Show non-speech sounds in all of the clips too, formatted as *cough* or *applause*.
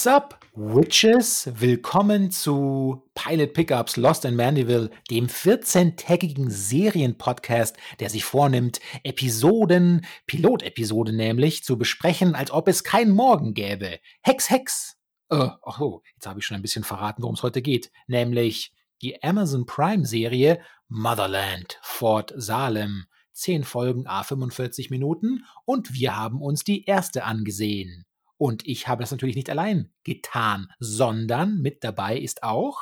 What's up, Witches? Willkommen zu Pilot Pickups Lost in Mandeville, dem 14-tägigen Serienpodcast, der sich vornimmt, Episoden, Pilotepisoden nämlich, zu besprechen, als ob es kein Morgen gäbe. Hex, Hex! Äh, so, jetzt habe ich schon ein bisschen verraten, worum es heute geht. Nämlich die Amazon Prime-Serie Motherland, Fort Salem. Zehn Folgen a 45 Minuten und wir haben uns die erste angesehen. Und ich habe das natürlich nicht allein getan, sondern mit dabei ist auch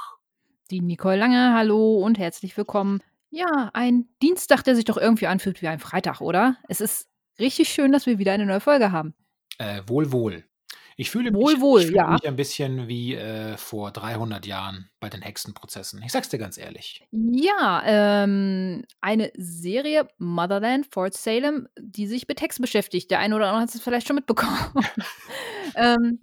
die Nicole Lange. Hallo und herzlich willkommen. Ja, ein Dienstag, der sich doch irgendwie anfühlt wie ein Freitag, oder? Es ist richtig schön, dass wir wieder eine neue Folge haben. Äh, wohl, wohl. Ich fühle wohl, mich, wohl, ich fühle ja. mich ein bisschen wie äh, vor 300 Jahren bei den Hexenprozessen. Ich sag's dir ganz ehrlich. Ja, ähm, eine Serie, Motherland, Fort Salem, die sich mit Hexen beschäftigt. Der eine oder andere hat es vielleicht schon mitbekommen. *laughs* ähm,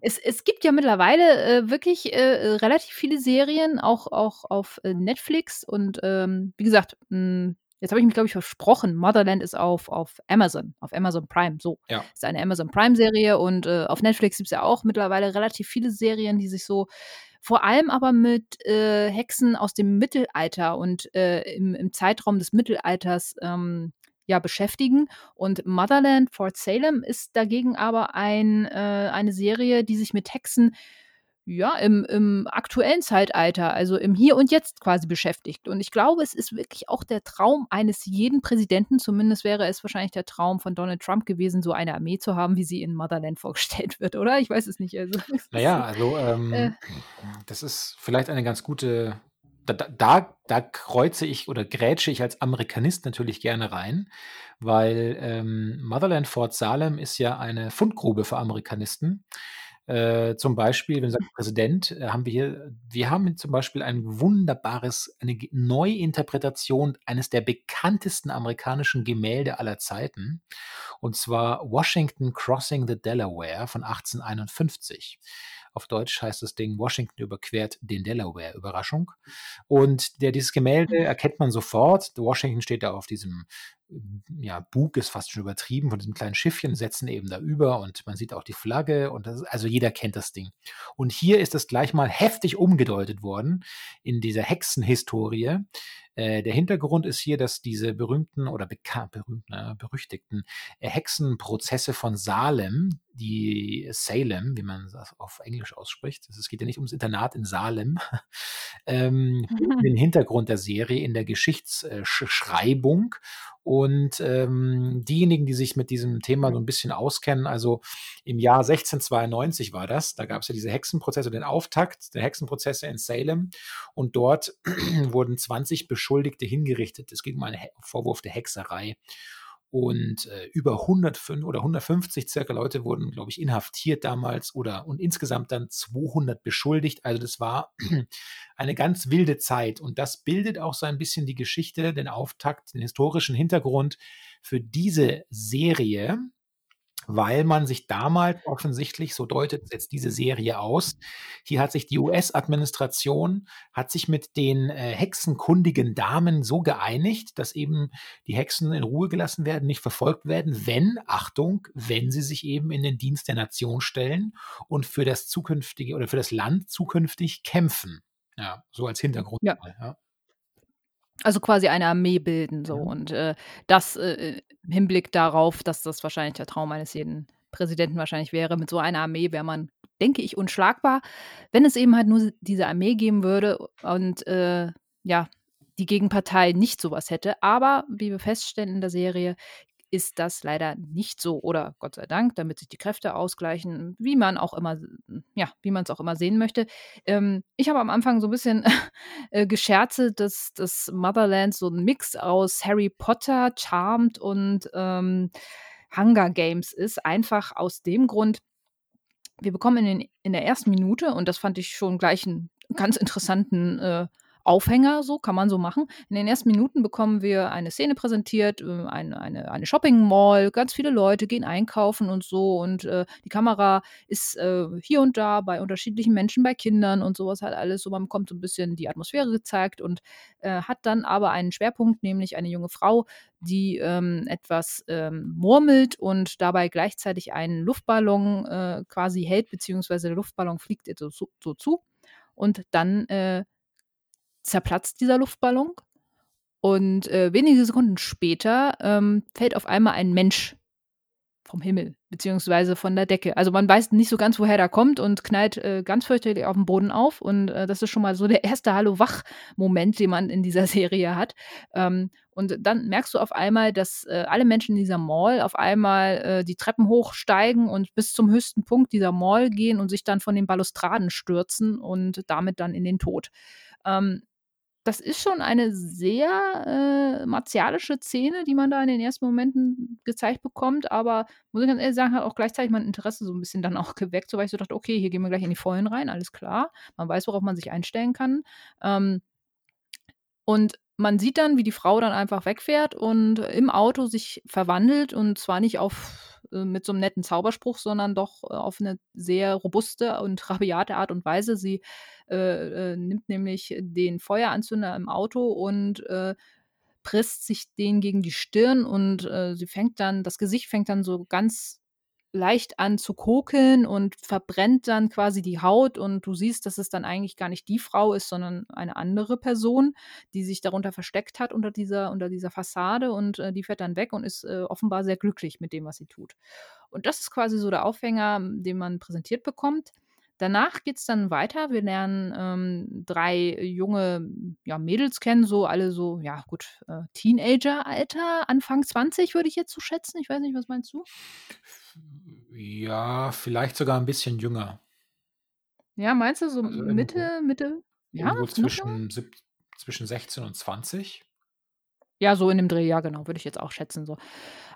es, es gibt ja mittlerweile äh, wirklich äh, relativ viele Serien, auch, auch auf äh, Netflix. Und ähm, wie gesagt, mh, Jetzt habe ich mich, glaube ich, versprochen. Motherland ist auf, auf Amazon, auf Amazon Prime. So. Ja. Ist eine Amazon Prime-Serie und äh, auf Netflix gibt es ja auch mittlerweile relativ viele Serien, die sich so vor allem aber mit äh, Hexen aus dem Mittelalter und äh, im, im, Zeitraum des Mittelalters ähm, ja, beschäftigen. Und Motherland, Fort Salem ist dagegen aber ein, äh, eine Serie, die sich mit Hexen ja, im, im aktuellen Zeitalter, also im Hier und Jetzt quasi beschäftigt. Und ich glaube, es ist wirklich auch der Traum eines jeden Präsidenten, zumindest wäre es wahrscheinlich der Traum von Donald Trump gewesen, so eine Armee zu haben, wie sie in Motherland *laughs* vorgestellt wird, oder? Ich weiß es nicht. Also, naja, also ähm, *laughs* äh, das ist vielleicht eine ganz gute. Da, da, da kreuze ich oder grätsche ich als Amerikanist natürlich gerne rein, weil ähm, Motherland Fort Salem ist ja eine Fundgrube für Amerikanisten. Äh, zum Beispiel, wenn du sagst Präsident, äh, haben wir hier, wir haben zum Beispiel ein wunderbares, eine Neuinterpretation eines der bekanntesten amerikanischen Gemälde aller Zeiten. Und zwar Washington Crossing the Delaware von 1851. Auf Deutsch heißt das Ding Washington überquert den Delaware. Überraschung. Und der, dieses Gemälde erkennt man sofort. Washington steht da auf diesem ja, Bug ist fast schon übertrieben von diesem kleinen Schiffchen, setzen eben da über und man sieht auch die Flagge und das, also jeder kennt das Ding. Und hier ist das gleich mal heftig umgedeutet worden in dieser Hexenhistorie. Äh, der Hintergrund ist hier, dass diese berühmten oder berühmten, äh, berüchtigten äh, Hexenprozesse von Salem, die Salem, wie man das auf Englisch ausspricht, es geht ja nicht ums Internat in Salem, *laughs* ähm, *laughs* den Hintergrund der Serie in der Geschichtsschreibung. Und ähm, diejenigen, die sich mit diesem Thema so ein bisschen auskennen, also im Jahr 1692 war das, da gab es ja diese Hexenprozesse, den Auftakt der Hexenprozesse in Salem. Und dort *clears throat* wurden 20 Beschuldigte hingerichtet. Es ging um einen Vorwurf der Hexerei. Und äh, über 105 oder 150 circa Leute wurden, glaube ich, inhaftiert damals oder und insgesamt dann 200 beschuldigt. Also das war *clears throat* eine ganz wilde Zeit. Und das bildet auch so ein bisschen die Geschichte, den Auftakt, den historischen Hintergrund für diese Serie, weil man sich damals offensichtlich, so deutet jetzt diese Serie aus, hier hat sich die US-Administration, hat sich mit den äh, hexenkundigen Damen so geeinigt, dass eben die Hexen in Ruhe gelassen werden, nicht verfolgt werden, wenn, Achtung, wenn sie sich eben in den Dienst der Nation stellen und für das zukünftige oder für das Land zukünftig kämpfen. Ja, so als Hintergrund. Ja. ja. Also quasi eine Armee bilden so und, äh, das, äh, im Hinblick darauf, dass das wahrscheinlich der Traum eines jeden Präsidenten wahrscheinlich wäre. Mit so einer Armee wäre man, denke ich, unschlagbar, wenn es eben halt nur diese Armee geben würde und, äh, ja, die Gegenpartei nicht so was hätte. Aber wie wir feststellen in der Serie, ist das leider nicht so oder Gott sei Dank, damit sich die Kräfte ausgleichen, wie man auch immer, ja, wie man es auch immer sehen möchte. Ähm, ich habe am Anfang so ein bisschen *laughs* äh, gescherzelt, dass das Motherland so ein Mix aus Harry Potter, Charmed und ähm, Hunger Games ist. Einfach aus dem Grund, wir bekommen in, den, in der ersten Minute, und das fand ich schon gleich einen ganz interessanten äh, Aufhänger, so kann man so machen. In den ersten Minuten bekommen wir eine Szene präsentiert, äh, eine, eine, eine Shopping-Mall, ganz viele Leute gehen einkaufen und so und äh, die Kamera ist äh, hier und da bei unterschiedlichen Menschen, bei Kindern und sowas halt alles so. Man bekommt so ein bisschen die Atmosphäre gezeigt und äh, hat dann aber einen Schwerpunkt, nämlich eine junge Frau, die ähm, etwas ähm, murmelt und dabei gleichzeitig einen Luftballon äh, quasi hält, beziehungsweise der Luftballon fliegt ihr so, so zu. Und dann äh, zerplatzt dieser Luftballon und äh, wenige Sekunden später ähm, fällt auf einmal ein Mensch vom Himmel, beziehungsweise von der Decke. Also man weiß nicht so ganz, woher der kommt und knallt äh, ganz fürchterlich auf den Boden auf. Und äh, das ist schon mal so der erste Hallo-Wach-Moment, den man in dieser *laughs* Serie hat. Ähm, und dann merkst du auf einmal, dass äh, alle Menschen in dieser Mall auf einmal äh, die Treppen hochsteigen und bis zum höchsten Punkt dieser Mall gehen und sich dann von den Balustraden stürzen und damit dann in den Tod. Ähm, das ist schon eine sehr äh, martialische Szene, die man da in den ersten Momenten gezeigt bekommt, aber muss ich ganz ehrlich sagen, hat auch gleichzeitig mein Interesse so ein bisschen dann auch geweckt, so weil ich so dachte, okay, hier gehen wir gleich in die Vollen rein, alles klar. Man weiß, worauf man sich einstellen kann. Ähm, und man sieht dann, wie die Frau dann einfach wegfährt und im Auto sich verwandelt und zwar nicht auf äh, mit so einem netten Zauberspruch, sondern doch äh, auf eine sehr robuste und *laughs* rabiate Art und Weise. Sie äh, nimmt nämlich den Feueranzünder im Auto und presst sich den gegen die Stirn und sie fängt dann, das Gesicht fängt dann so ganz leicht an zu kokeln und verbrennt dann quasi die Haut und du siehst, dass es dann eigentlich gar nicht die Frau ist, sondern eine andere Person, die sich darunter versteckt hat unter dieser, unter dieser Fassade und äh, die fährt dann weg und ist äh, offenbar sehr glücklich mit dem, was sie tut. Und das ist quasi so der Aufhänger, den man präsentiert bekommt. Danach geht es dann weiter. Wir lernen ähm, drei junge ja, Mädels kennen, so alle so, ja gut, äh, Teenager-Alter, Anfang 20 würde ich jetzt so schätzen. Ich weiß nicht, was meinst du? Ja, vielleicht sogar ein bisschen jünger. Ja, meinst du so Also Mitte, Mitte? Ja, irgendwo zwischen, zwischen 16 und 20. Ja, so in dem Dreh, ja, genau, würde ich jetzt auch schätzen. So.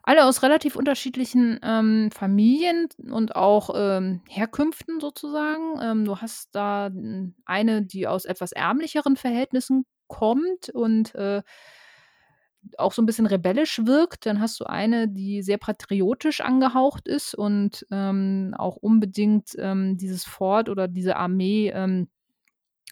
Alle aus relativ unterschiedlichen ähm, Familien und auch ähm, Herkünften sozusagen. Ähm, du hast da hm, eine, die aus etwas ärmlicheren Verhältnissen kommt und äh, auch so ein bisschen rebellisch wirkt. Dann hast du eine, die sehr patriotisch angehaucht ist und ähm, auch unbedingt ähm, dieses Fort oder diese Armee ähm,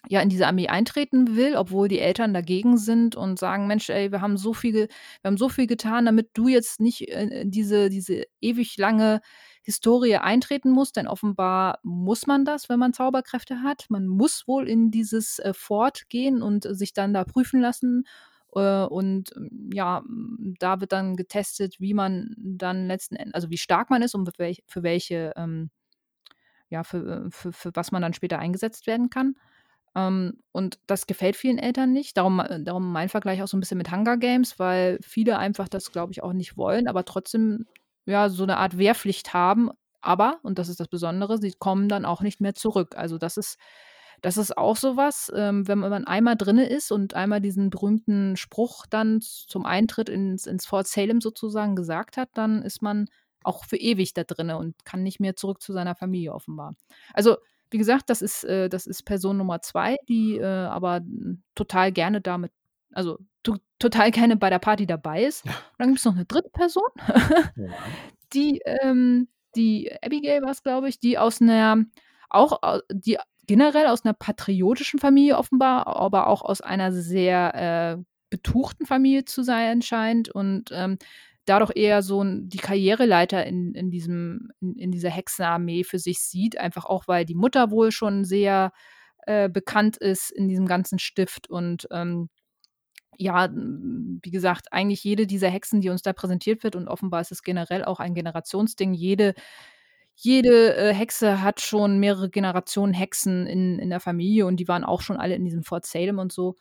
ja in diese Armee eintreten will, obwohl die Eltern dagegen sind und sagen, Mensch, ey, wir haben so viel, wir haben so viel getan, damit du jetzt nicht in diese, diese ewig lange Historie eintreten musst, denn offenbar muss man das, wenn man Zauberkräfte hat. Man muss wohl in dieses äh, Fort gehen und sich dann da prüfen lassen und ähm, ja, da wird dann getestet, wie man dann letzten Endes, also wie stark man ist und für welche, ähm, ja, für, äh, für, für was man dann später eingesetzt werden kann. Ähm, und das gefällt vielen Eltern nicht. Darum, äh, darum mein Vergleich auch so ein bisschen mit Hunger Games, weil viele einfach das, glaube ich, auch nicht wollen, aber trotzdem ja so eine Art Wehrpflicht haben. Aber, und das ist das Besondere, sie kommen dann auch nicht mehr zurück. Also das ist das ist auch so was, ähm, wenn man einmal drinne ist und einmal diesen berühmten Spruch dann zum Eintritt ins, ins Fort Salem sozusagen gesagt hat, dann ist man auch für ewig da drinne und kann nicht mehr zurück zu seiner Familie offenbar. Also, wie gesagt, das ist, äh, das ist Person Nummer zwei, die äh, aber total gerne damit, also total gerne bei der Party dabei ist. Und dann gibt es noch eine dritte Person, ja. *laughs* die, ähm, die Abigail war es, glaube ich, die aus einer, auch, die generell aus einer patriotischen Familie offenbar, aber auch aus einer sehr äh, betuchten Familie zu sein scheint und ähm, dadurch eher so die Karriereleiter in, in, diesem, in, in, dieser Hexenarmee für sich sieht, einfach auch, weil die Mutter wohl schon sehr äh, bekannt ist in diesem ganzen Stift und ähm, ja, wie gesagt, eigentlich jede dieser Hexen, die uns da präsentiert wird, und offenbar ist es generell auch ein Generationsding, jede jede äh, Hexe hat schon mehrere Generationen Hexen in, in der Familie und die waren auch schon alle in diesem Fort Salem und so.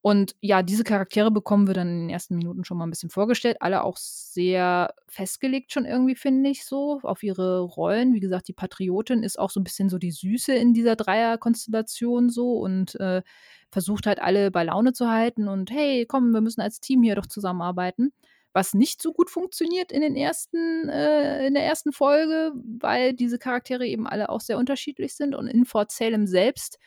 Und ja, diese Charaktere bekommen wir dann in den ersten Minuten schon mal ein bisschen vorgestellt. Alle auch sehr festgelegt schon irgendwie, finde ich so, auf ihre Rollen. Wie gesagt, die Patriotin ist auch so ein bisschen so die Süße in dieser Dreierkonstellation so und äh, versucht halt alle bei Laune zu halten und hey, komm, wir müssen als Team hier doch zusammenarbeiten was nicht so gut funktioniert in den ersten, äh, in der ersten Folge, weil diese Charaktere eben alle auch sehr unterschiedlich sind und in Fort Salem selbst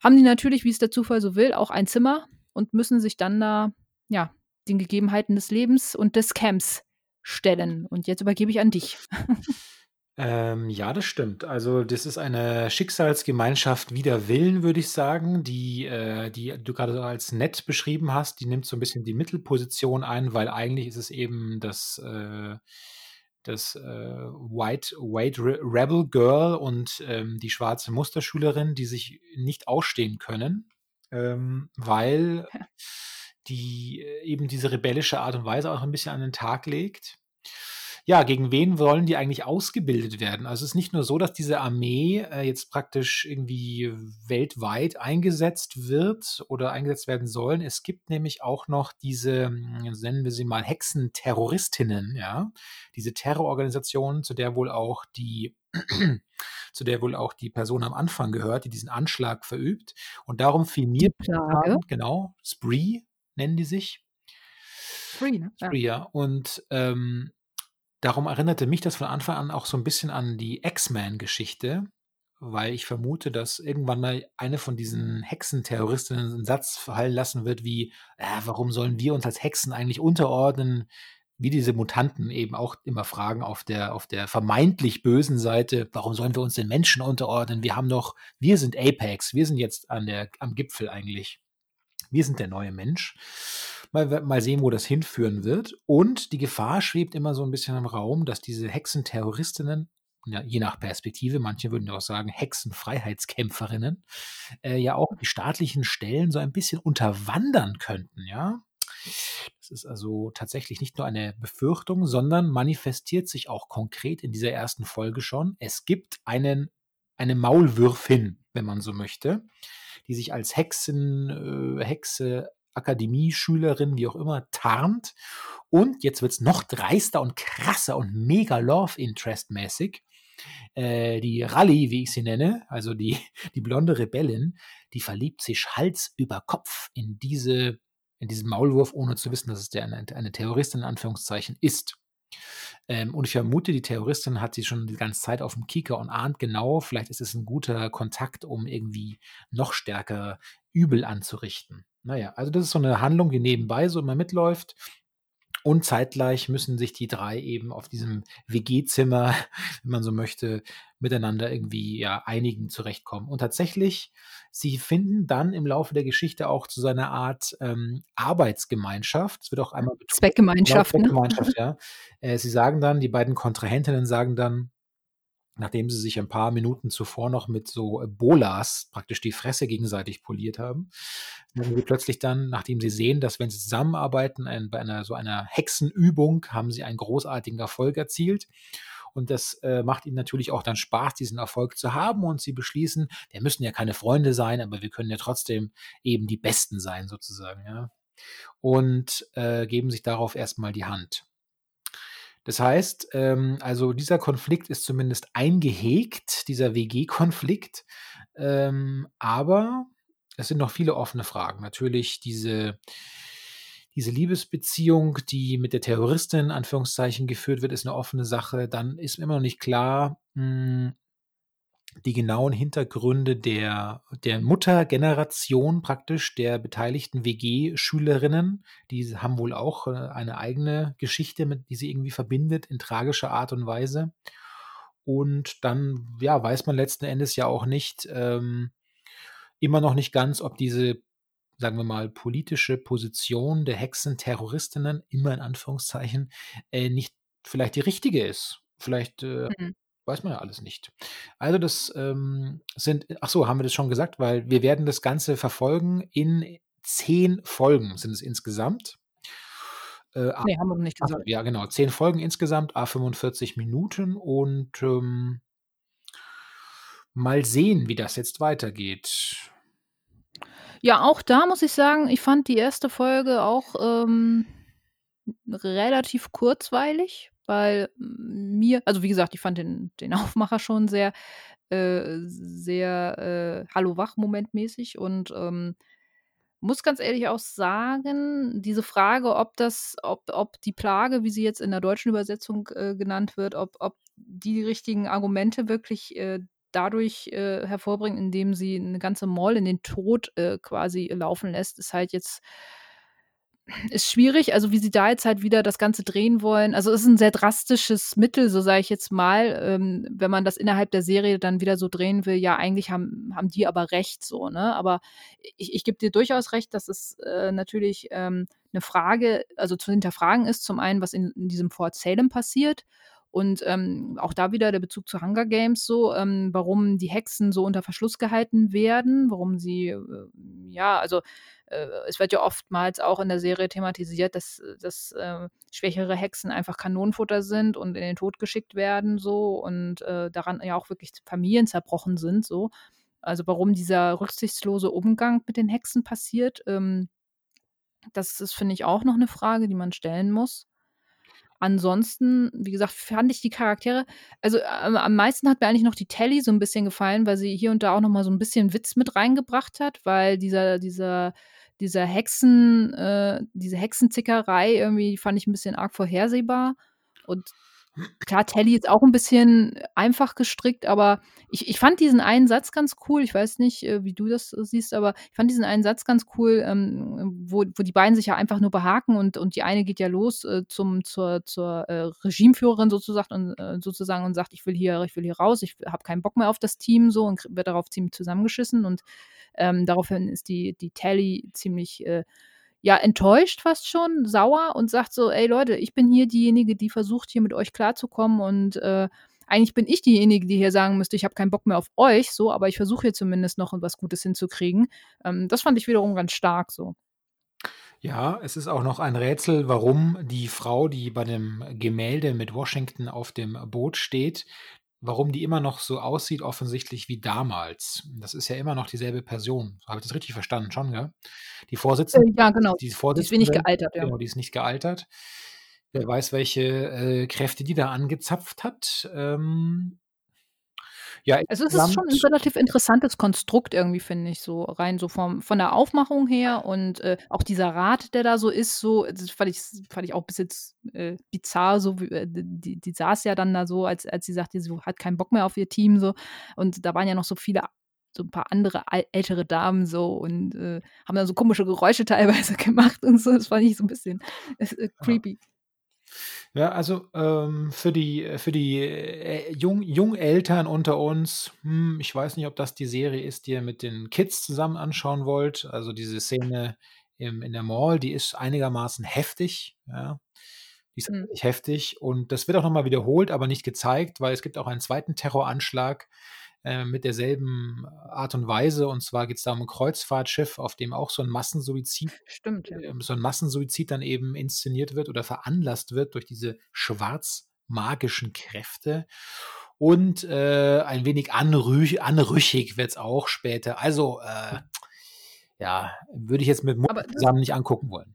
haben die natürlich, wie es der Zufall so will, auch ein Zimmer und müssen sich dann da, ja, den Gegebenheiten des Lebens und des Camps stellen. Und jetzt übergebe ich an dich. *laughs* Ähm, ja, das stimmt. Also, das ist eine Schicksalsgemeinschaft wider Willen, würde ich sagen, die, äh, die du gerade so als nett beschrieben hast. Die nimmt so ein bisschen die Mittelposition ein, weil eigentlich ist es eben das, äh, das äh, White, White Rebel Girl und ähm, die schwarze Musterschülerin, die sich nicht ausstehen können, ähm, weil *laughs* die äh, eben diese rebellische Art und Weise auch ein bisschen an den Tag legt ja, gegen wen wollen die eigentlich ausgebildet werden? Also es ist nicht nur so, dass diese Armee äh, jetzt praktisch irgendwie weltweit eingesetzt wird oder eingesetzt werden sollen. Es gibt nämlich auch noch diese, hm, nennen wir sie mal Hexenterroristinnen, ja, diese Terrororganisation, zu der wohl auch die *clears throat* zu der wohl auch die Person am Anfang gehört, die diesen Anschlag verübt. Und darum fiel mir, genau, Spree nennen die sich. Spree, ne? Spree, ja. Und ähm, Darum erinnerte mich das von Anfang an auch so ein bisschen an die X-Men-Geschichte, weil ich vermute, dass irgendwann mal eine von diesen Hexenterroristinnen einen Satz fallen lassen wird wie: „Äh, warum sollen wir uns als Hexen eigentlich unterordnen?“ Wie diese Mutanten eben auch immer fragen auf der auf der vermeintlich bösen Seite: „Warum sollen wir uns den Menschen unterordnen? Wir haben doch wir sind Apex, wir sind jetzt an der am Gipfel eigentlich. Wir sind der neue Mensch.“ Mal, mal sehen, wo das hinführen wird. Und die Gefahr schwebt immer so ein bisschen im Raum, dass diese Hexenterroristinnen, ja, je nach Perspektive, manche würden ja auch sagen Hexenfreiheitskämpferinnen, äh, ja auch die staatlichen Stellen so ein bisschen unterwandern könnten, ja. Das ist also tatsächlich nicht nur eine Befürchtung, sondern manifestiert sich auch konkret in dieser ersten Folge schon. Es gibt einen, eine Maulwürfin, wenn man so möchte, die sich als Hexen, äh, Hexe Akademieschülerin, wie auch immer, tarnt. Und jetzt wird es noch dreister und krasser und mega Love-Interest-mäßig. Äh, die Rally, wie ich sie nenne, also die, *laughs* die blonde Rebellin, die verliebt sich Hals über Kopf in diese in diesen Maulwurf, ohne zu wissen, dass es der eine, eine Terroristin in Anführungszeichen ist. Ähm, und ich vermute, die Terroristin hat sie schon die ganze Zeit auf dem Kieker und ahnt genau, vielleicht ist es ein guter Kontakt, um irgendwie noch stärker Übel anzurichten. Naja, also das ist so eine Handlung, die nebenbei so immer mitläuft. Und zeitgleich müssen sich die drei eben auf diesem WG-Zimmer, *laughs* wenn man so möchte, miteinander irgendwie ja einigen, zurechtkommen. Und tatsächlich, sie finden dann im Laufe der Geschichte auch zu seiner Art ähm, Arbeitsgemeinschaft. Es wird auch einmal betont. Zweckgemeinschaft. Genau, Zweckgemeinschaft, ne? ja. Äh, sie sagen dann, die beiden Kontrahentinnen sagen dann, nachdem sie sich ein paar Minuten zuvor noch mit so Bolas praktisch die Fresse gegenseitig poliert haben, haben sie plötzlich dann, nachdem sie sehen, dass wenn sie zusammenarbeiten ein, bei einer so einer Hexenübung, haben sie einen großartigen Erfolg erzielt. Und das äh, macht ihnen natürlich auch dann Spaß, diesen Erfolg zu haben. Und sie beschließen, wir müssen ja keine Freunde sein, aber wir können ja trotzdem eben die Besten sein, sozusagen. Ja? Und äh, geben sich darauf erstmal die Hand. Das heißt, ähm, also dieser Konflikt ist zumindest eingehegt, dieser WG-Konflikt. Ähm, aber es sind noch viele offene Fragen. Natürlich diese, diese Liebesbeziehung, die mit der Terroristin in Anführungszeichen geführt wird, ist eine offene Sache. Dann ist immer noch nicht klar, mh, hm, die genauen Hintergründe der, der Muttergeneration praktisch der beteiligten WG-Schülerinnen. Die haben wohl auch äh, eine eigene Geschichte, mit, die sie irgendwie verbindet, in tragischer Art und Weise. Und dann, ja, weiß man letzten Endes ja auch nicht, ähm, immer noch nicht ganz, ob diese, sagen wir mal, politische Position der Hexen-Terroristinnen, immer in Anführungszeichen, äh, nicht vielleicht die richtige ist. Vielleicht äh, mhm. Weiß man ja alles nicht. Also das ähm, sind, ach so, haben wir das schon gesagt, weil wir werden das Ganze verfolgen in zehn Folgen sind es insgesamt. Äh, nee, haben wir noch nicht gesagt. Ja, genau, zehn Folgen insgesamt, a 45 Minuten und ähm, mal sehen, wie das jetzt weitergeht. Ja, auch da muss ich sagen, ich fand die erste Folge auch ähm, relativ kurzweilig weil mir also wie gesagt, ich fand den den *laughs* Aufmacher schon sehr, äh sehr, äh, Hallo-Wach-momentmäßig und, ähm, muss ganz ehrlich auch sagen, diese Frage, ob das ob ob die Plage, wie sie jetzt in der deutschen Übersetzung, äh, genannt wird, ob ob die richtigen Argumente wirklich, äh, dadurch äh, hervorbringt, indem sie eine ganze Mall in den Tod äh, quasi laufen lässt, ist halt jetzt ist schwierig, also wie sie da jetzt halt wieder das Ganze drehen wollen. Also es ist ein sehr drastisches Mittel, so sage ich jetzt mal, ähm, wenn man das innerhalb der Serie dann wieder so drehen will. Ja, eigentlich haben, haben die aber recht so, ne? Aber ich, ich gebe dir durchaus recht, dass es äh, natürlich ähm, eine Frage, also zu hinterfragen ist, zum einen, was in, in diesem Fort Salem passiert und ähm, auch da wieder der Bezug zu Hunger Games so, ähm, warum die Hexen so unter Verschluss gehalten werden, warum sie, äh, ja, also äh, es wird ja oftmals auch in der Serie thematisiert, dass, dass äh, schwächere Hexen einfach Kanonenfutter sind und in den Tod geschickt werden so und äh, daran ja auch wirklich Familien zerbrochen sind so. Also warum dieser rücksichtslose Umgang mit den Hexen passiert, ähm, das ist, finde ich, auch noch eine Frage, die man stellen muss. Ansonsten, wie gesagt, fand ich die Charaktere also, am am meisten hat mir eigentlich noch die Telly so ein bisschen gefallen, weil sie hier und da auch noch mal so ein bisschen Witz mit reingebracht hat, weil dieser dieser dieser Hexen äh, diese Hexenzickerei irgendwie fand ich ein bisschen arg vorhersehbar. Und Klar, Telly ist auch ein bisschen einfach gestrickt, aber ich ich fand diesen einen Satz ganz cool. Ich weiß nicht, äh, wie du das äh, siehst, aber ich fand diesen einen Satz ganz cool, ähm, wo wo die beiden sich ja einfach nur behaken und und die eine geht ja los, äh, zum zur zur, äh, Regimeführerin sozusagen und äh, sozusagen und sagt: „Ich will hier ich will hier raus, ich habe keinen Bock mehr auf das Team“, so und wird darauf ziemlich zusammengeschissen und, ähm, daraufhin ist die die Telly ziemlich, äh ja, enttäuscht fast schon, sauer und sagt so: „Ey Leute, ich bin hier diejenige, die versucht, hier mit euch klarzukommen und, äh, eigentlich bin ich diejenige, die hier sagen müsste: „Ich habe keinen Bock mehr auf euch“, so, aber ich versuche hier zumindest noch was Gutes hinzukriegen. Ähm, das fand ich wiederum ganz stark so. Ja, es ist auch noch ein Rätsel, warum die Frau, die bei dem Gemälde mit Washington auf dem Boot steht warum die immer noch so aussieht offensichtlich wie damals. Das ist ja immer noch dieselbe Person. Habe ich das richtig verstanden schon, gell? Die Vorsitzende Äh, ja, genau. die Die ist wenig gealtert, ja. genau, die ist nicht gealtert. Wer weiß, welche, äh, Kräfte die da angezapft hat. Ähm ja, Also, es ist schon ein relativ interessantes Konstrukt irgendwie, finde ich, so rein so vom von der Aufmachung her und, äh, auch dieser Rat, der da so ist, so, das fand ich fand ich auch bis jetzt, äh, bizarr, so wie äh, die die saß ja dann da so, als als sie sagte, sie hat keinen Bock mehr auf ihr Team so und da waren ja noch so viele so ein paar andere ältere Damen so und, äh, haben dann so komische Geräusche *laughs* teilweise gemacht und so. Das fand ich so ein bisschen, äh, creepy. Ja, also, ähm, für die für die, äh, Jung Jungeltern unter uns, hm, ich weiß nicht, ob das die Serie ist, die ihr mit den Kids zusammen anschauen wollt. Also, diese Szene im in der Mall, die ist einigermaßen heftig, ja. Die ist Mhm. heftig und das wird auch noch mal wiederholt, aber nicht gezeigt, weil es gibt auch einen zweiten Terroranschlag äh, mit derselben Art und Weise. Und zwar geht es da um ein Kreuzfahrtschiff, auf dem auch so ein Massensuizid Stimmt, ja. äh, so 'n Massensuizid dann eben inszeniert wird oder veranlasst wird durch diese schwarzmagischen Kräfte. Und, äh, ein wenig anrüch anrüchig es auch später. Also, äh, ja, würde ich jetzt mit Mutti zusammen nicht angucken wollen.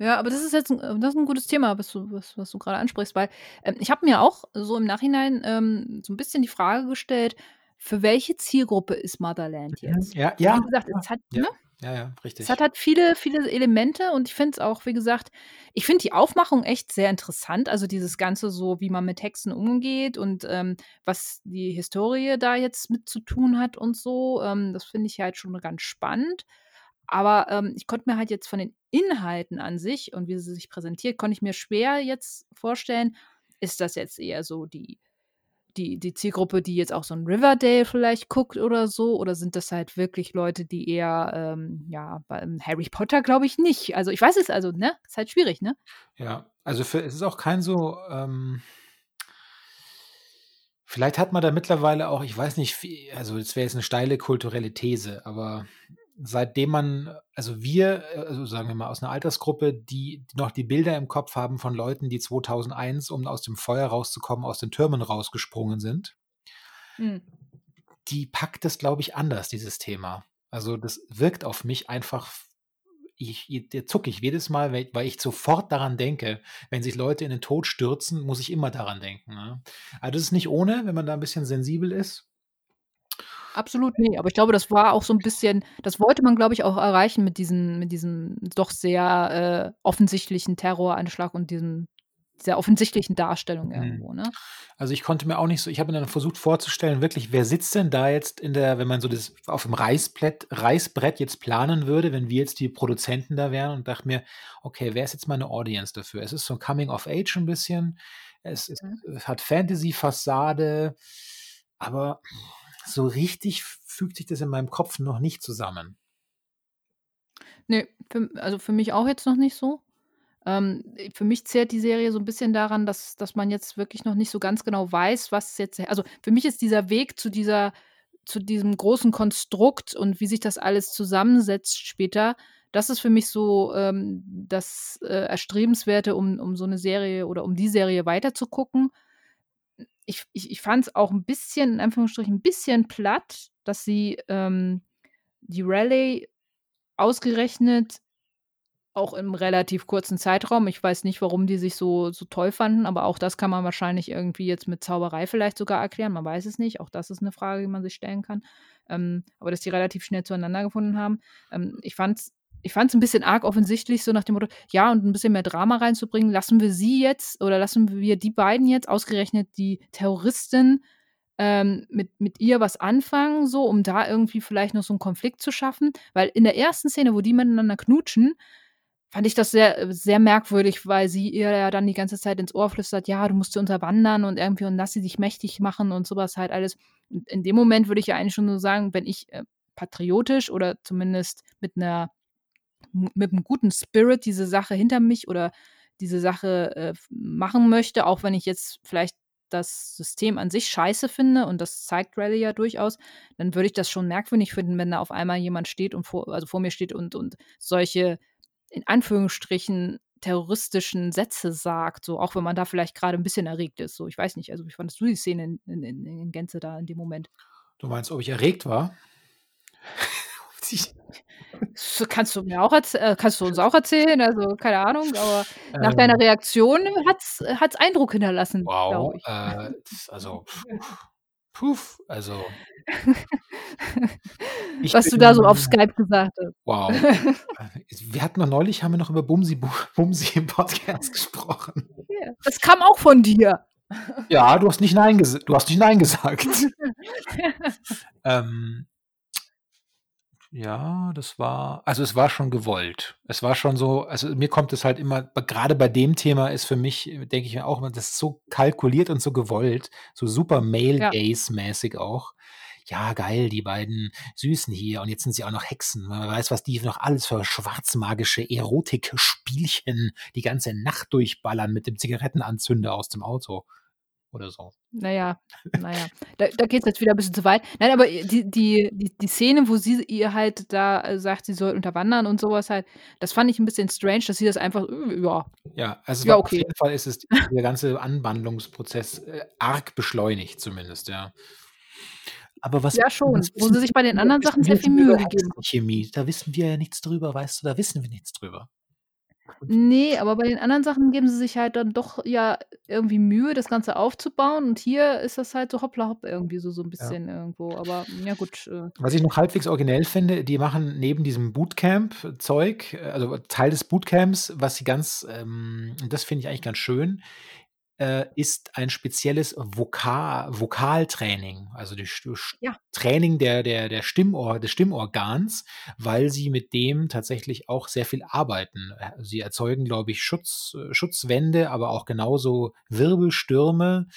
Ja, aber das ist jetzt 'n äh, das ist 'n gutes Thema, was du was was du grade ansprichst, weil, ähm, ich habe mir auch so im Nachhinein, ähm, so 'n bisschen die Frage gestellt, für welche Zielgruppe ist Motherland Mhm. jetzt? Ja, ja, Wie gesagt, es hat ja, ne? ja, ja, Es richtig. hat halt viele, viele Elemente und ich finde es auch, wie gesagt ich finde die Aufmachung echt sehr interessant, also dieses Ganze so, wie man mit Hexen umgeht und, ähm, was die Historie da jetzt mit zu tun hat und so. Ähm, das finde ich halt schon ganz spannend. Aber, ähm, ich konnte mir halt jetzt von den Inhalten an sich und wie sie sich präsentiert, konnte ich mir schwer jetzt vorstellen, ist das jetzt eher so die die die Zielgruppe, die jetzt auch so 'n Riverdale vielleicht guckt oder so? Oder sind das halt wirklich Leute, die eher, ähm, ja, Harry Potter glaube ich nicht. Also, ich weiß es also, ne? Ist halt schwierig, ne? Ja, also für es ist auch kein so, ähm vielleicht hat man da mittlerweile auch ich weiß nicht, also das wäre jetzt 'ne steile kulturelle These, aber seitdem man also wir, äh, also sagen wir mal aus 'ner Altersgruppe, die noch die Bilder im Kopf haben von Leuten, die 2001, um aus dem Feuer rauszukommen, aus den Türmen rausgesprungen sind Mhm. die packt das, glaube ich, anders, dieses Thema. Also, das wirkt auf mich einfach ich i da zucke ich jedes Mal, weil ich sofort daran denke. Wenn sich Leute in den Tod stürzen, muss ich immer daran denken, ne? Also, das ist nicht ohne, wenn man da 'n bisschen sensibel ist. Absolut, ne, aber ich glaube, das war auch so 'n bisschen das wollte man, glaube ich, auch erreichen mit diesen mit diesem doch sehr, äh, offensichtlichen Terroranschlag und diesem dieser offensichtlichen Darstellung mhm. irgendwo, ne? Also, ich konnte mir auch nicht so ich habe mir dann versucht vorzustellen, wirklich, wer sitzt denn da jetzt in der wenn man so das auf dem Reißbrett Reißbrett jetzt planen würde, wenn wir jetzt die Produzenten da wären und dachte mir: „Okay, wer ist jetzt meine Audience dafür?“ Es ist so Coming of Age ein bisschen. Es ist mhm. es hat Fantasy-Fassade, aber so richtig fügt sich das in meinem Kopf noch nicht zusammen. Ne, für also, für mich auch jetzt noch nicht so. Ähm, für mich zehrt die Serie so ein bisschen daran, dass dass man jetzt wirklich noch nicht so ganz genau weiß, was jetzt also, für mich ist dieser Weg zu dieser zu diesem großen Konstrukt und wie sich das alles zusammensetzt später, das ist für mich so, ähm, das, äh, Erstrebenswerte, um um so eine Serie oder um die Serie weiterzugucken. Ich ich ich fand's auch ein bisschen in Anführungsstrichen ein bisschen platt, dass sie, ähm, die Rallye ausgerechnet auch im relativ kurzen Zeitraum. Ich weiß nicht, warum die sich so so toll fanden, aber auch das kann man wahrscheinlich irgendwie jetzt mit Zauberei vielleicht sogar erklären. Man weiß es nicht. Auch das ist eine Frage, die man sich stellen kann. Ähm, aber dass die relativ schnell zueinander gefunden haben. Ähm, ich fand's ich fand's 'n bisschen arg offensichtlich, so nach dem Motto: „Ja, und ein bisschen mehr Drama reinzubringen, lassen wir sie jetzt oder lassen wir die beiden jetzt, ausgerechnet die Terroristin, ähm, mit mit ihr was anfangen so, um da irgendwie vielleicht noch so einen Konflikt zu schaffen.“ Weil in der ersten Szene, wo die miteinander knutschen fand ich das sehr, sehr merkwürdig, weil sie ihr ja dann die ganze Zeit ins Ohr flüstert: „Ja, du musst sie unterwandern und irgendwie und lass sie dich mächtig machen“ und sowas halt alles. Und in dem Moment würde ich ja eigentlich schon so sagen, wenn ich, äh, patriotisch oder zumindest mit einer mit einem guten Spirit diese Sache hinter mich oder diese Sache, äh, machen möchte, auch wenn ich jetzt vielleicht das System an sich scheiße finde und das zeigt Rally ja durchaus, dann würde ich das schon merkwürdig finden, wenn da auf einmal jemand steht und vor also, vor mir steht und und solche in Anführungsstrichen terroristischen Sätze sagt, so auch wenn man da vielleicht gerade ein bisschen erregt ist. So, ich weiß nicht, also wie fandest du die Szene in, in, in Gänze da in dem Moment? Du meinst, ob ich erregt war? Kannst du mir auch äh, kannst du uns auch erzählen, also keine Ahnung, aber ähm, nach deiner Reaktion hat es Eindruck hinterlassen. Wow, äh, also *laughs* puff, also *laughs* Was du da so auf Skype gesagt hast. Wow. *laughs* Wir hatten noch neulich haben wir noch über Bumsi Bumsi im Podcast gesprochen. Das kam auch von dir. Ja, du hast nicht nein du hast nicht nein gesagt. Ähm ja, das war also, es war schon gewollt. Es war schon so also, mir kommt es halt immer gerade bei dem Thema ist für mich, denke ich mir auch immer, das ist so kalkuliert und so gewollt, so super Male Ja. Auch ja, geil, die beiden Süßen hier und jetzt sind sie auch noch Hexen. Man weiß, was die noch alles für schwarzmagische Erotik-Spielchen die ganze Nacht durchballern mit dem Zigarettenanzünder aus dem Auto oder so. Naja, naja, da, da geht es jetzt wieder ein bisschen zu weit. Nein, aber die, die, die, die Szene, wo sie ihr halt da äh, sagt, sie soll unterwandern und sowas halt, das fand ich ein bisschen strange, dass sie das einfach, äh, ja. Ja, also ja, okay. auf jeden Fall ist es der ganze Anwandlungsprozess äh, arg beschleunigt zumindest, ja. Aber was Ja schon, wo sie sich bei den anderen Sachen sehr viel Mühe gegeben haben. Chemie, da wissen wir ja nichts drüber, weißt du, da wissen wir nichts drüber. Nee, aber bei den anderen Sachen geben sie sich halt dann doch ja irgendwie Mühe, das Ganze aufzubauen. Und hier ist das halt so hoppla hopp irgendwie so so 'n Ja. bisschen irgendwo, aber ja gut, äh. Was ich noch halbwegs originell finde, die machen neben diesem Bootcamp-Zeug, äh, also Teil des Bootcamps, was sie ganz ähm, das finde ich eigentlich ganz schön äh, ist ein spezielles Vokal Vokaltraining, also die Ja. Training der der der Stimmor des Stimmorgans, weil sie mit dem tatsächlich auch sehr viel arbeiten. Äh, sie erzeugen, glaube ich, Schutz äh, Schutzwände, aber auch genauso Wirbelstürme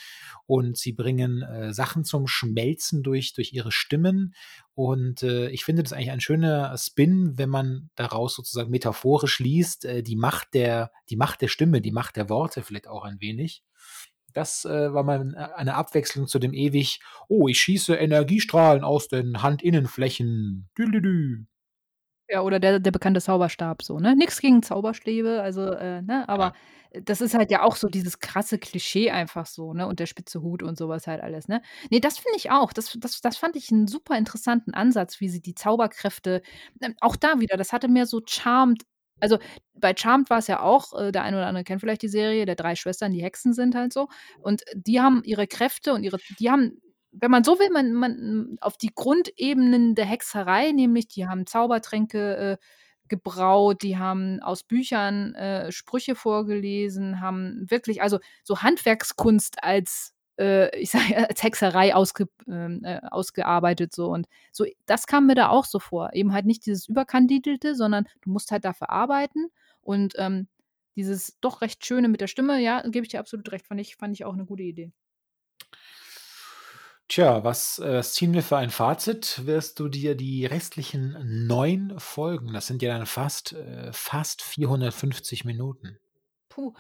und sie bringen, äh, Sachen zum Schmelzen durch durch ihre Stimmen und, äh, ich finde das eigentlich ein schöner Spin, wenn man daraus sozusagen metaphorisch liest, äh, die Macht der die Macht der Stimme, die Macht der Worte vielleicht auch ein wenig. Das, äh, war mal äh, eine Abwechslung zu dem ewig: „Oh, ich schieße Energiestrahlen aus den Handinnenflächen. Dü-dü-dü.“ Ja, oder der der bekannte Zauberstab so, ne? Nix gegen Zauberstäbe, also, äh, ne, aber Ja. das ist halt ja auch so dieses krasse Klischee einfach so, ne, und der spitze Hut und sowas halt alles, ne? Ne, das finde ich auch. Das das das fand ich einen super interessanten Ansatz, wie sie die Zauberkräfte ähm, auch da wieder, das hatte mehr so Charmed also, bei Charmed war es ja auch, äh, der eine oder andere kennt vielleicht die Serie, der 3 Schwestern, die Hexen sind halt so. Und die haben ihre Kräfte und ihre die haben, wenn man so will, man man auf die Grundebenen der Hexerei, nämlich die haben Zaubertränke, äh, gebraut, die haben aus Büchern äh, Sprüche vorgelesen, haben wirklich, also so Handwerkskunst als äh, ich *laughs* sage, als Hexerei ausge, ähm, äh, ausgearbeitet so und so, das kam mir da auch so vor. Eben halt nicht dieses Überkandidelte, sondern du musst halt dafür arbeiten und ähm, dieses doch recht schöne mit der Stimme, ja, gebe ich dir absolut recht, fand ich, fand ich auch eine gute Idee. Tja, was, äh, was ziehen wir für ein Fazit? Wirst du dir die restlichen neun Folgen, das sind ja dann fast, äh, fast 450 Minuten. Puh.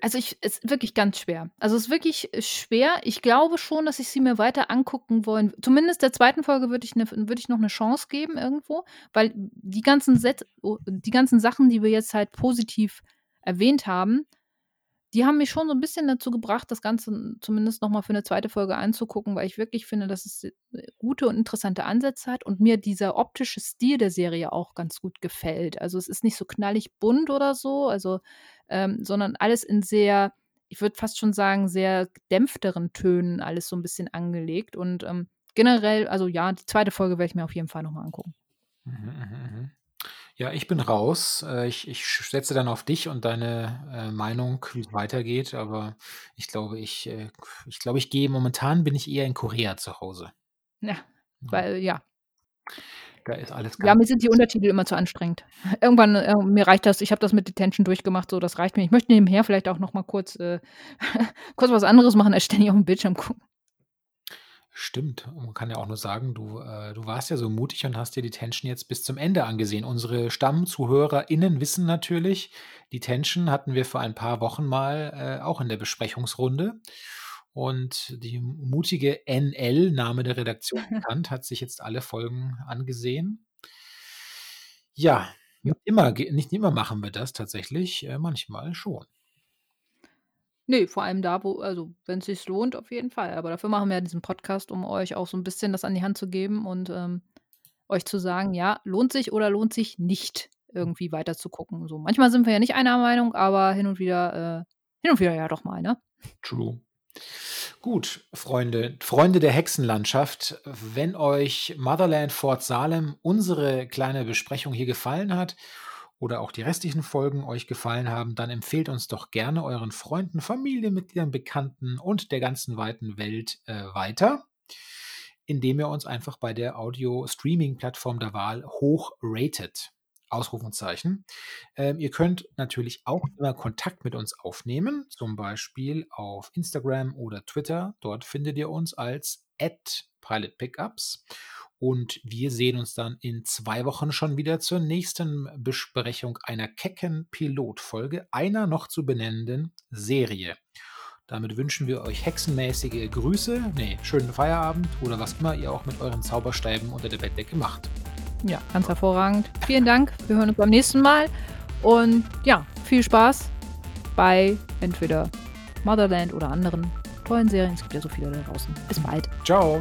Also ich ist wirklich ganz schwer. Also es ist wirklich äh, schwer. Ich glaube schon, dass ich sie mir weiter angucken wollen. Zumindest der zweiten Folge würde ich, ne, würd ich noch eine Chance geben irgendwo, weil die ganzen Set, oh, die ganzen Sachen, die wir jetzt halt positiv erwähnt haben, die haben mich schon so ein bisschen dazu gebracht, das Ganze zumindest noch mal für eine zweite Folge anzugucken, weil ich wirklich finde, dass es äh, gute und interessante Ansätze hat und mir dieser optische Stil der Serie auch ganz gut gefällt. Also, es ist nicht so knallig bunt oder so, also, ähm, sondern alles in sehr ich würde fast schon sagen, sehr dämpfteren Tönen alles so ein bisschen angelegt und, ähm, generell also ja, die zweite Folge werde ich mir auf jeden Fall noch mal angucken. Mhm, mhm, mhm. Ja, ich bin raus. Äh, ich ich setze dann auf dich und deine, äh, Meinung, wie es weitergeht, aber ich glaube, ich äh, ich glaube, ich gehe momentan bin ich eher in Korea zu Hause. Ja, weil ja. Da ist alles Ja, mir sind die Untertitel immer zu anstrengend. *laughs* Irgendwann, äh, mir reicht das. Ich habe das mit Detention durchgemacht, so, das reicht mir. Ich möchte nebenher vielleicht auch noch mal kurz, *laughs* kurz was anderes machen, als ständig auf dem Bildschirm gucken. Stimmt. man kann ja auch nur sagen, du, äh, du warst ja so mutig und hast dir die Tension jetzt bis zum Ende angesehen. Unsere StammzuhörerInnen wissen natürlich, die Tension hatten wir vor ein paar Wochen mal äh, auch in der Besprechungsrunde. Und die mutige NL, Name der Redaktion *laughs* bekannt, hat sich jetzt alle Folgen angesehen. Ja, nicht immer, nicht immer machen wir das tatsächlich, äh, manchmal schon. Ne, vor allem da, wo also, wenn's sich lohnt, auf jeden Fall. Aber dafür machen wir ja diesen Podcast, um euch auch so ein bisschen das an die Hand zu geben und, ähm, euch zu sagen: „Ja, lohnt sich oder lohnt sich nicht, irgendwie weiter zu gucken“, so. Manchmal sind wir ja nicht einer Meinung, aber hin und wieder äh, hin und wieder ja doch mal, ne? True. Gut, Freunde Freunde der Hexenlandschaft, wenn euch Motherland Fort Salem, unsere kleine Besprechung hier gefallen hat oder auch die restlichen Folgen euch gefallen haben, dann empfehlt uns doch gerne euren Freunden, Familienmitgliedern, Bekannten und der ganzen weiten Welt äh, weiter, indem ihr uns einfach bei der Audio-Streaming-Plattform der Wahl hoch ratet. Ausrufungszeichen. Ähm, ihr könnt natürlich auch immer Kontakt mit uns aufnehmen, zum Beispiel auf Instagram oder Twitter. Dort findet ihr uns als @pilotpickups. Und wir sehen uns dann in zwei Wochen schon wieder zur nächsten Besprechung einer kecken Pilotfolge einer noch zu benennenden Serie. Damit wünschen wir euch hexenmäßige Grüße, nee, schönen Feierabend oder was immer ihr auch mit euren Zauberstäben unter der Bettdecke macht. Ja, ganz hervorragend. Vielen Dank. Wir hören uns beim nächsten Mal. Und ja, viel Spaß bei entweder Motherland oder anderen tollen Serien. Es gibt ja so viele da draußen. Bis bald. Ciao.